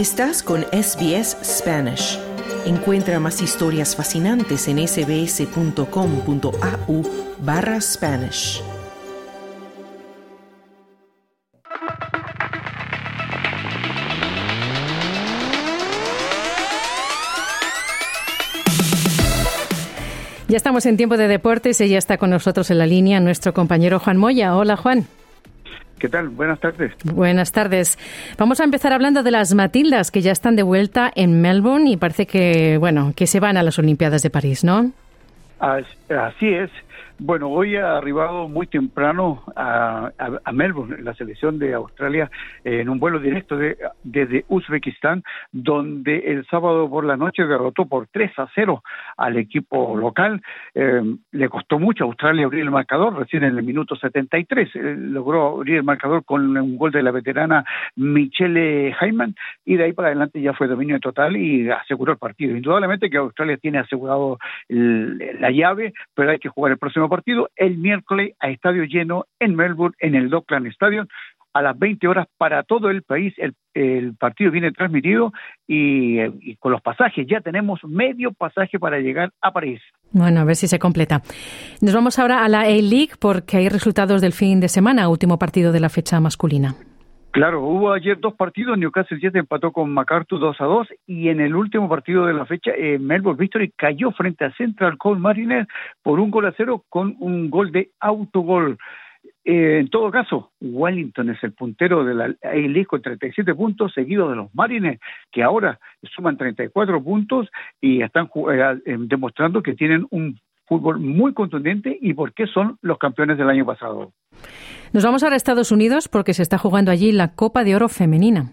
Estás con SBS Spanish. Encuentra más historias fascinantes en sbs.com.au barra Spanish. Ya estamos en tiempo de deportes y ya está con nosotros en la línea nuestro compañero Juan Moya. Hola Juan. ¿Qué tal? Buenas tardes. Buenas tardes. Vamos a empezar hablando de las Matildas que ya están de vuelta en Melbourne y parece que, bueno, que se van a las Olimpiadas de París, ¿no? Así es. Bueno, hoy ha arribado muy temprano a, Melbourne, la selección de Australia, en un vuelo directo de, desde Uzbekistán, donde el sábado por la noche derrotó por 3 a 0 al equipo local. Eh, le costó mucho a Australia abrir el marcador, recién en el minuto 73 eh, logró abrir el marcador con un gol de la veterana Michelle Hyman y de ahí para adelante ya fue dominio total y aseguró el partido. Indudablemente que Australia tiene asegurado la llave, pero hay que jugar el próximo partido el miércoles a estadio lleno en Melbourne, en el Dockland Stadium, a las 20 horas para todo el país. El, partido viene transmitido y, con los pasajes ya tenemos medio pasaje para llegar a París. Bueno, a ver si se completa. Nos vamos ahora a la A-League porque hay resultados del fin de semana, último partido de la fecha masculina. Claro, hubo ayer dos partidos, Newcastle Jets empató con MacArthur 2 a 2 y en el último partido de la fecha eh, Melbourne Victory cayó frente a Central Coast Mariners por un gol a cero con un gol de autogol. Eh, en todo caso, Wellington es el puntero de la A-League con 37 puntos, seguido de los Marines, que ahora suman 34 puntos y están eh, demostrando que tienen un fútbol muy contundente y por qué son los campeones del año pasado. Nos vamos ahora a Estados Unidos porque se está jugando allí la Copa de Oro Femenina.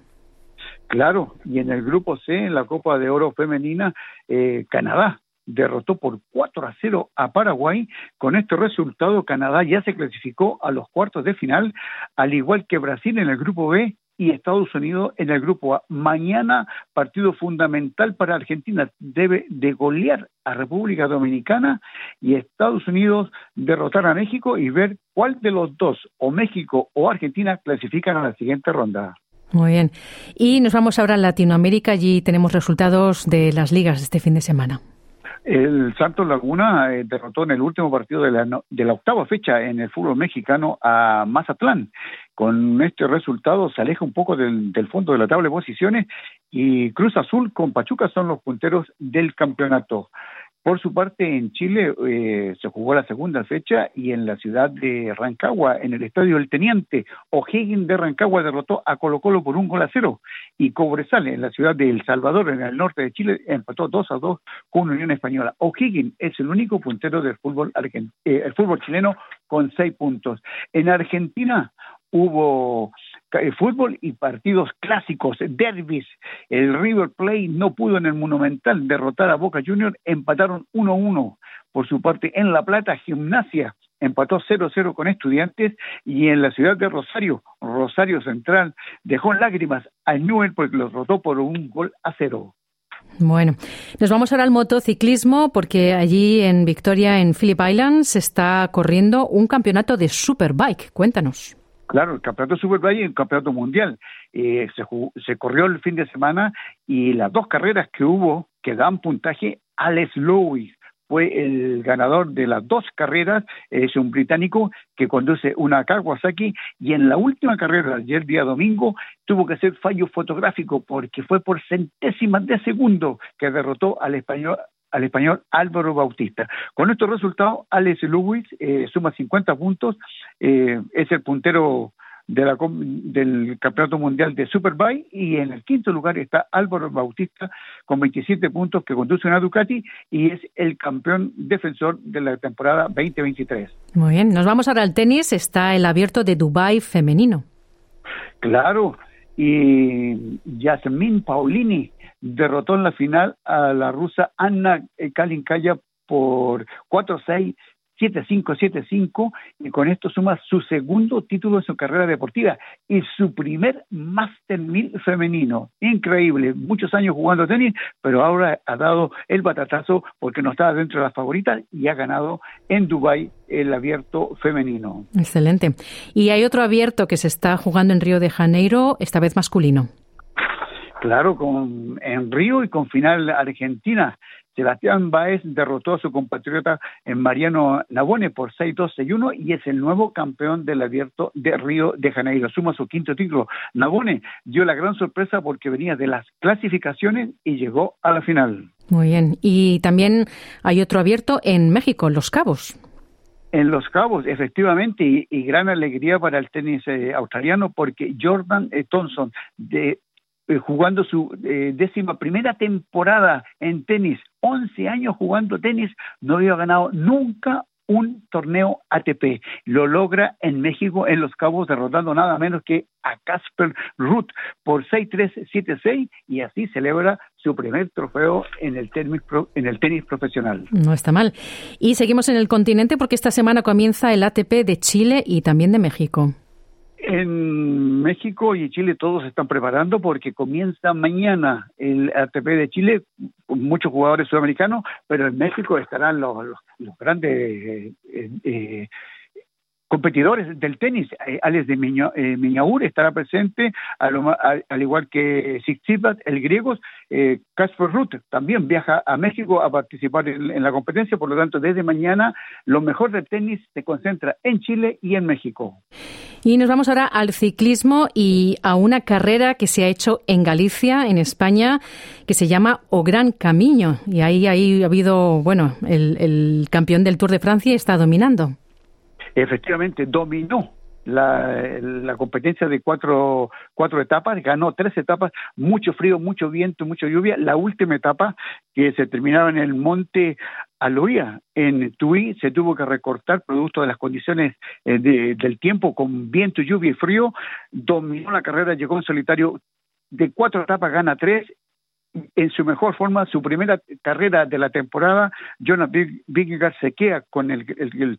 Claro, y en el grupo C, en la Copa de Oro Femenina, eh, Canadá derrotó por 4 a 0 a Paraguay. Con este resultado, Canadá ya se clasificó a los cuartos de final, al igual que Brasil en el grupo B y Estados Unidos en el grupo A. Mañana, partido fundamental para Argentina, debe de golear a República Dominicana y Estados Unidos derrotar a México y ver cuál de los dos, o México o Argentina, clasifican a la siguiente ronda. Muy bien. Y nos vamos ahora a Latinoamérica. Allí tenemos resultados de las ligas este fin de semana. El Santos Laguna eh, derrotó en el último partido de la, de la octava fecha en el fútbol mexicano a Mazatlán. Con este resultado se aleja un poco del, del, fondo de la tabla de posiciones y Cruz Azul con Pachuca son los punteros del campeonato. Por su parte, en Chile eh, se jugó la segunda fecha y en la ciudad de Rancagua, en el estadio El Teniente, O'Higgins de Rancagua derrotó a Colo Colo por un gol a cero y Cobresal en la ciudad de El Salvador, en el norte de Chile, empató 2 a 2 con Unión Española. O'Higgins es el único puntero del fútbol, eh, el fútbol chileno con seis puntos. En Argentina, hubo eh, fútbol y partidos clásicos, derbis. El River Plate no pudo en el Monumental derrotar a Boca Juniors, empataron 1-1. Por su parte, en La Plata, Gimnasia empató 0-0 con Estudiantes y en la ciudad de Rosario, Rosario Central, dejó lágrimas a Newell porque los rotó por un gol a cero. Bueno, nos vamos ahora al motociclismo porque allí en Victoria, en Phillip Islands, se está corriendo un campeonato de Superbike. Cuéntanos. Claro, el campeonato Superbike y el campeonato mundial. Eh, se, se corrió el fin de semana y las dos carreras que hubo que dan puntaje, Alex Lewis fue el ganador de las dos carreras, es un británico que conduce una Kawasaki y en la última carrera, ayer día domingo, tuvo que hacer fallo fotográfico porque fue por centésimas de segundo que derrotó al español al español Álvaro Bautista. Con estos resultados, Alex Lewis eh, suma 50 puntos, eh, es el puntero de la, del Campeonato Mundial de Superbike y en el quinto lugar está Álvaro Bautista con 27 puntos que conduce una Ducati y es el campeón defensor de la temporada 2023. Muy bien, nos vamos ahora al tenis, está el abierto de Dubai femenino. Claro, y Yasmin Paulini derrotó en la final a la rusa Anna Kalinkaya por 4-6, 7-5-7-5 y con esto suma su segundo título en su carrera deportiva y su primer Master 1000 femenino. Increíble, muchos años jugando tenis, pero ahora ha dado el batatazo porque no estaba dentro de las favoritas y ha ganado en Dubai el abierto femenino. Excelente. Y hay otro abierto que se está jugando en Río de Janeiro, esta vez masculino. Claro, con, en Río y con final Argentina. Sebastián Baez derrotó a su compatriota en Mariano Nabone por 6-2-6-1 y es el nuevo campeón del abierto de Río de Janeiro. Suma su quinto título. Nabone dio la gran sorpresa porque venía de las clasificaciones y llegó a la final. Muy bien. Y también hay otro abierto en México, Los Cabos. En Los Cabos, efectivamente, y, gran alegría para el tenis eh, australiano porque Jordan eh, Thompson, de, eh, jugando su décima primera temporada en tenis, 11 años jugando tenis, no había ganado nunca un torneo ATP. Lo logra en México, en Los Cabos, derrotando nada menos que a Casper Ruth por 6-3-7-6 y así celebra su primer trofeo en el, tenis, en el tenis profesional. No está mal. Y seguimos en el continente porque esta semana comienza el ATP de Chile y también de México. En México y Chile todos se están preparando porque comienza mañana el ATP de Chile, con muchos jugadores sudamericanos, pero en México estarán los, los, grandes eh, eh, competidores del tenis. Eh, Alex de Miña, eh, Miñaur estará presente, al, igual que Tsitsipas, el griego. Eh, Casper Ruth también viaja a México a participar en, la competencia, por lo tanto, desde mañana lo mejor del tenis se concentra en Chile y en México. Y nos vamos ahora al ciclismo y a una carrera que se ha hecho en Galicia, en España, que se llama O Gran Camino. Y ahí, ahí ha habido, bueno, el campeón del Tour de Francia está dominando efectivamente dominó la, competencia de cuatro, cuatro etapas, ganó tres etapas, mucho frío, mucho viento, mucha lluvia. La última etapa, que se terminaba en el monte Aloia, en Tui, se tuvo que recortar producto de las condiciones eh, del tiempo con viento, lluvia y frío. Dominó la carrera, llegó en solitario de cuatro etapas gana tres en su mejor forma, su primera carrera de la temporada, Jonas Vingegaard se queda con el,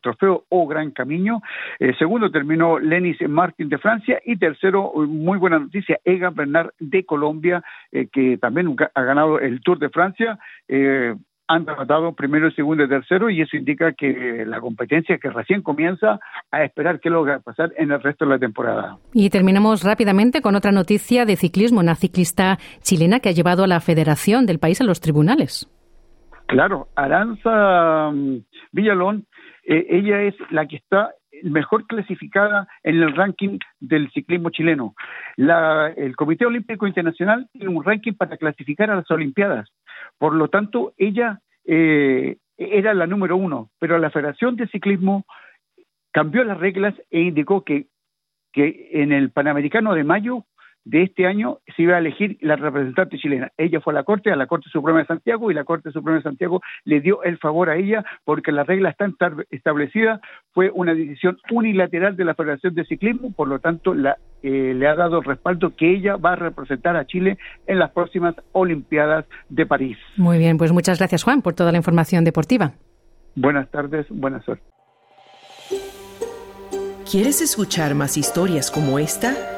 trofeo O Gran Camino. Eh, segundo terminó Lenis Martin de Francia y tercero, muy buena noticia, Egan Bernard de Colombia, eh, que también ha ganado el Tour de Francia. Eh, han tratado primero, segundo y tercero y eso indica que la competencia que recién comienza a esperar qué lo va a pasar en el resto de la temporada. Y terminamos rápidamente con otra noticia de ciclismo, una ciclista chilena que ha llevado a la federación del país a los tribunales. Claro, Aranza mm, Villalón, eh, ella es la que está mejor clasificada en el ranking del ciclismo chileno. La, el Comité Olímpico Internacional tiene un ranking para clasificar a las Olimpiadas. Por lo tanto, ella eh, era la número uno, pero la Federación de Ciclismo cambió las reglas e indicó que, que en el Panamericano de mayo de este año se iba a elegir la representante chilena. Ella fue a la Corte, a la Corte Suprema de Santiago, y la Corte Suprema de Santiago le dio el favor a ella porque las reglas están establecidas. Fue una decisión unilateral de la Federación de Ciclismo, por lo tanto la, eh, le ha dado el respaldo que ella va a representar a Chile en las próximas Olimpiadas de París. Muy bien, pues muchas gracias Juan por toda la información deportiva. Buenas tardes, buenas suerte. ¿Quieres escuchar más historias como esta?